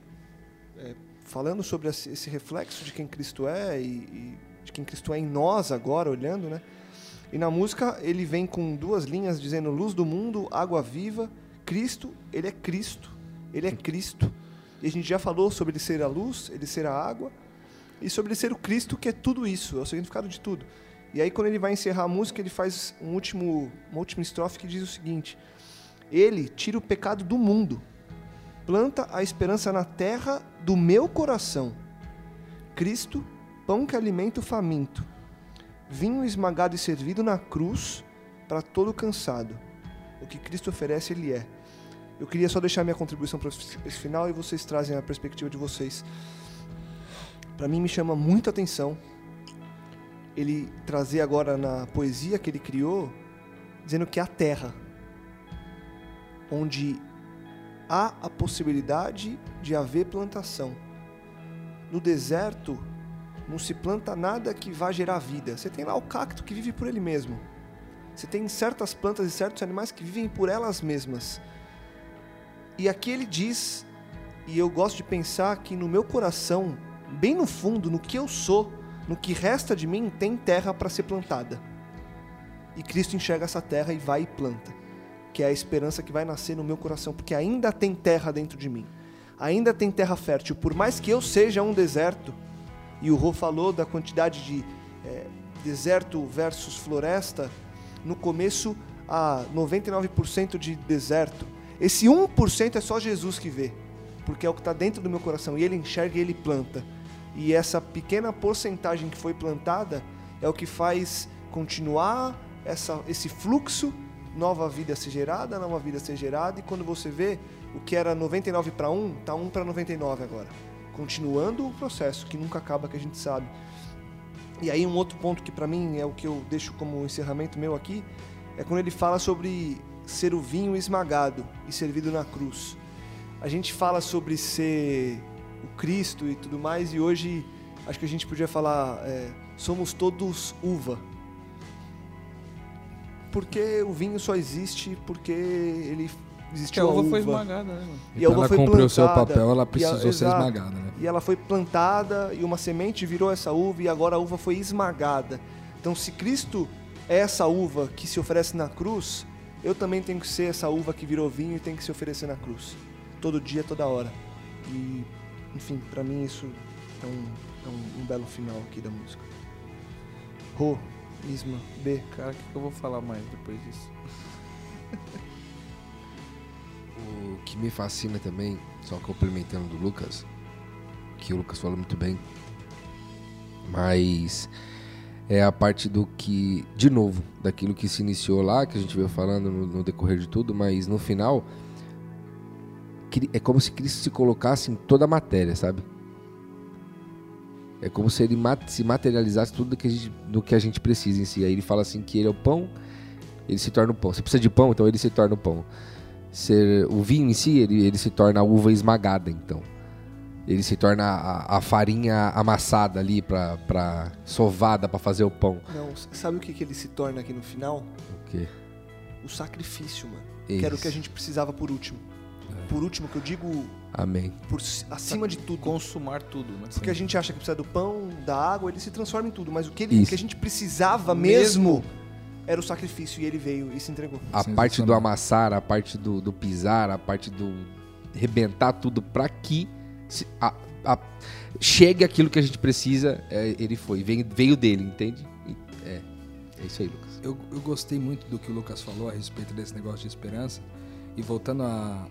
é, falando sobre esse reflexo de quem Cristo é e, e, de quem Cristo é em nós agora, olhando, né? E na música ele vem com duas linhas dizendo luz do mundo, água viva, Cristo, ele é Cristo, ele é Cristo. E a gente já falou sobre ele ser a luz, ele ser a água, e sobre ele ser o Cristo, que é tudo isso, é o significado de tudo. E aí quando ele vai encerrar a música, ele faz um último, uma última estrofe que diz o seguinte: ele tira o pecado do mundo, planta a esperança na terra do meu coração. Cristo, pão que alimenta o faminto, vinho esmagado e servido na cruz para todo cansado. O que Cristo oferece, Ele é. Eu queria só deixar minha contribuição para esse final e vocês trazem a perspectiva de vocês. Para mim, me chama muita atenção ele trazer agora na poesia que ele criou, dizendo que a terra, onde há a possibilidade de haver plantação. No deserto, não se planta nada que vá gerar vida. Você tem lá o cacto que vive por ele mesmo. Você tem certas plantas e certos animais que vivem por elas mesmas. E aqui ele diz, e eu gosto de pensar que no meu coração, bem no fundo, no que eu sou, no que resta de mim, tem terra para ser plantada. E Cristo enxerga essa terra e vai e planta, que é a esperança que vai nascer no meu coração, porque ainda tem terra dentro de mim. Ainda tem terra fértil, por mais que eu seja um deserto, e o Rô falou da quantidade de é, deserto versus floresta, no começo a 99% de deserto. Esse 1% é só Jesus que vê, porque é o que está dentro do meu coração, e ele enxerga e ele planta. E essa pequena porcentagem que foi plantada é o que faz continuar essa, esse fluxo, nova vida ser gerada, nova vida ser gerada, e quando você vê o que era 99 para 1, está 1 para 99 agora. Continuando o processo, que nunca acaba, que a gente sabe. E aí um outro ponto que para mim é o que eu deixo como encerramento meu aqui, é quando ele fala sobre ser o vinho esmagado e servido na cruz. A gente fala sobre ser o Cristo e tudo mais, e hoje acho que a gente podia falar, é, somos todos uva. Porque o vinho só existe porque ele existiu a uva, a uva foi esmagada, né, mano? E a uva ela foi cumprir o seu plantada, papel, ela e a- precisou ser exato. esmagada, né? E ela foi plantada e uma semente virou essa uva e agora a uva foi esmagada. Então, se Cristo é essa uva que se oferece na cruz, eu também tenho que ser essa uva que virou vinho e tem que se oferecer na cruz. Todo dia, toda hora. E, enfim, pra mim isso é um, é um, um belo final aqui da música. Rô, Isma, B. Cara, o que, que eu vou falar mais depois disso? O que me fascina também, só complementando do Lucas, que o Lucas falou muito bem, mas é a parte do que, de novo, daquilo que se iniciou lá, que a gente veio falando no, no decorrer de tudo, mas no final é como se Cristo se colocasse em toda a matéria, sabe? É como se ele se materializasse tudo do que, a gente, do que a gente precisa em si. Aí ele fala assim que ele é o pão, ele se torna o pão. Você precisa de pão, então ele se torna o pão ser o vinho em si, ele, ele se torna a uva esmagada, então. Ele se torna a, a farinha amassada ali pra, pra sovada pra fazer o pão. Não, sabe o que, que ele se torna aqui no final? O quê? O sacrifício, mano. Que era o que a gente precisava por último. Por último, que eu digo Amém. por acima de tudo. Consumar tudo, né? Porque a gente acha que precisa do pão, da água, ele se transforma em tudo. Mas o que, ele, que a gente precisava mesmo, era o sacrifício. E ele veio e se entregou. A parte do amassar, a parte do, do pisar, a parte do rebentar tudo pra que se- a- a- chegue aquilo que a gente precisa, é, ele foi. Veio, veio dele, entende? É, é isso aí, Lucas. Eu, eu gostei muito do que o Lucas falou a respeito desse negócio de esperança. E voltando à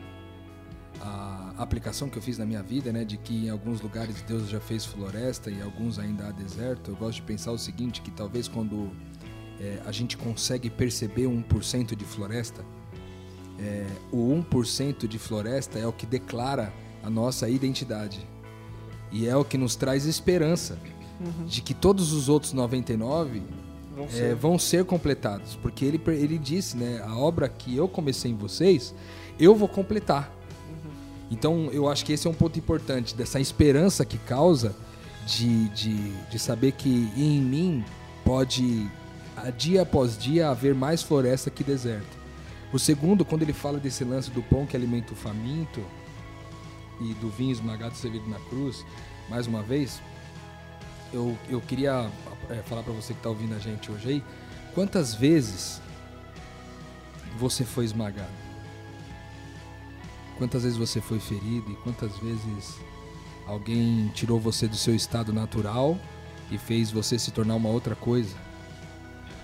a, aplicação que eu fiz na minha vida, né? De que em alguns lugares Deus já fez floresta e em alguns ainda há deserto. Eu gosto de pensar o seguinte, que talvez quando é, a gente consegue perceber 1% de floresta, é, o 1% de floresta é o que declara a nossa identidade. E é o que nos traz esperança de que todos os outros 99 Vão é, ser. vão ser completados. Porque ele, ele disse, né? A obra que eu comecei em vocês, eu vou completar. Então, eu acho que esse é um ponto importante, dessa esperança que causa de, de, de saber que em mim pode, dia após dia, haver mais floresta que deserto. O segundo, quando ele fala desse lance do pão que alimenta o faminto e do vinho esmagado servido na cruz, mais uma vez, eu, eu queria é, falar para você que está ouvindo a gente hoje aí, quantas vezes você foi esmagado? Quantas vezes você foi ferido e quantas vezes alguém tirou você do seu estado natural e fez você se tornar uma outra coisa?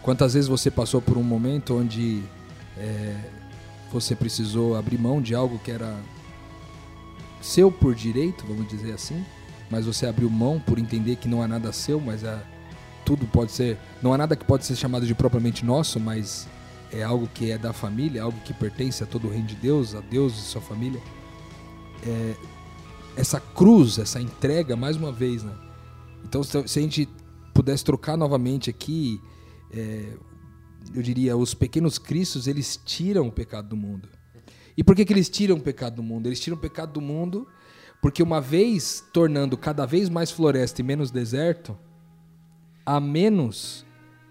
Quantas vezes você passou por um momento onde é, você precisou abrir mão de algo que era seu por direito, vamos dizer assim, mas você abriu mão por entender que não há nada seu, mas é, tudo pode ser, não há nada que pode ser chamado de propriamente nosso, mas é algo que é da família, algo que pertence a todo o reino de Deus, a Deus e sua família. É, essa cruz, essa entrega, mais uma vez, né? Então, se a gente pudesse trocar novamente aqui, é, eu diria, os pequenos cristos, eles tiram o pecado do mundo. E por que, que eles tiram o pecado do mundo? Eles tiram o pecado do mundo porque uma vez tornando cada vez mais floresta e menos deserto, há menos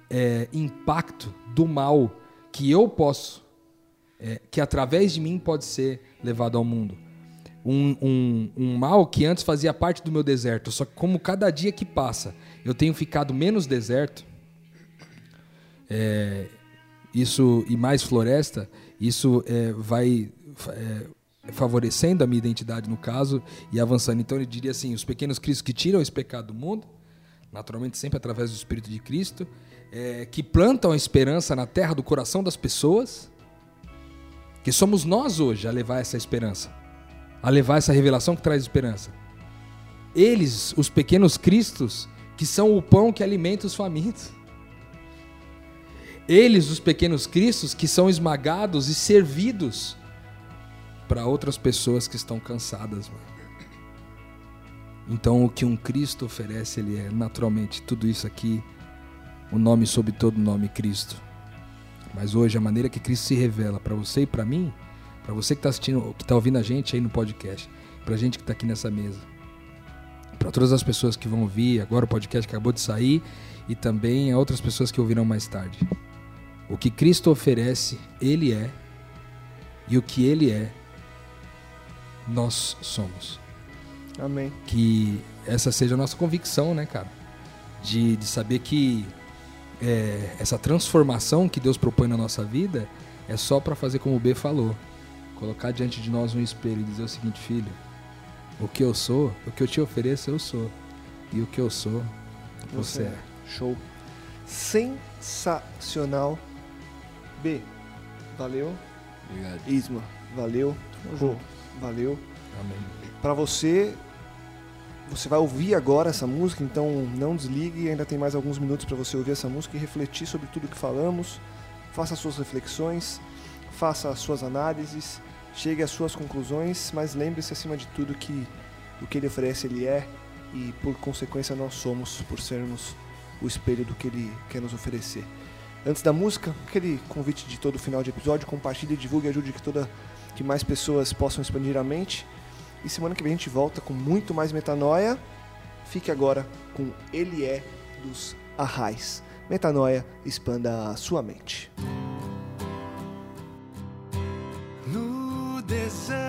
é, impacto do mal que eu posso, é, que através de mim pode ser levado ao mundo. Um, um, um, mal que antes fazia parte do meu deserto, só que como cada dia que passa eu tenho ficado menos deserto, é, isso e mais floresta, isso é, vai é, favorecendo a minha identidade no caso e avançando. Então ele diria assim: os pequenos cristos que tiram esse pecado do mundo, naturalmente sempre através do Espírito de Cristo, é, que plantam a esperança na terra do coração das pessoas, que somos nós hoje a levar essa esperança, a levar essa revelação que traz esperança. Eles, os pequenos cristos, que são o pão que alimenta os famintos. Eles, os pequenos cristos, que são esmagados e servidos para outras pessoas que estão cansadas. Mano. Então, o que um Cristo oferece, ele é naturalmente tudo isso aqui, o nome sobre todo nome Cristo. Mas hoje, a maneira que Cristo se revela para você e para mim, para você que está assistindo, que está ouvindo a gente aí no podcast, para a gente que está aqui nessa mesa, para todas as pessoas que vão ouvir, agora o podcast acabou de sair, e também a outras pessoas que ouvirão mais tarde. O que Cristo oferece, Ele é, e o que Ele é, nós somos. Amém. Que essa seja a nossa convicção, né, cara? De, de saber que é, essa transformação que Deus propõe na nossa vida é só para fazer como o B falou. Colocar diante de nós um espelho e dizer o seguinte, filho, o que eu sou, o que eu te ofereço, eu sou. E o que eu sou, você, você é. Show. Sensacional. B, valeu. Obrigado. Isma, valeu. Rô, valeu. Amém. Para você, você vai ouvir agora essa música, então não desligue, ainda tem mais alguns minutos para você ouvir essa música e refletir sobre tudo que falamos. Faça as suas reflexões, faça as suas análises, chegue às suas conclusões, mas lembre-se acima de tudo que o que ele oferece ele é e por consequência nós somos por sermos o espelho do que ele quer nos oferecer. Antes da música, aquele convite de todo final de episódio, compartilhe, divulgue, ajude que toda que mais pessoas possam expandir a mente. E semana que vem a gente volta com muito mais metanoia. Fique agora com Ele é dos Arrais. Metanoia, expanda a sua mente. No deserto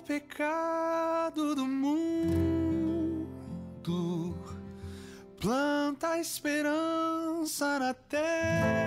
o pecado do mundo, planta a esperança na terra.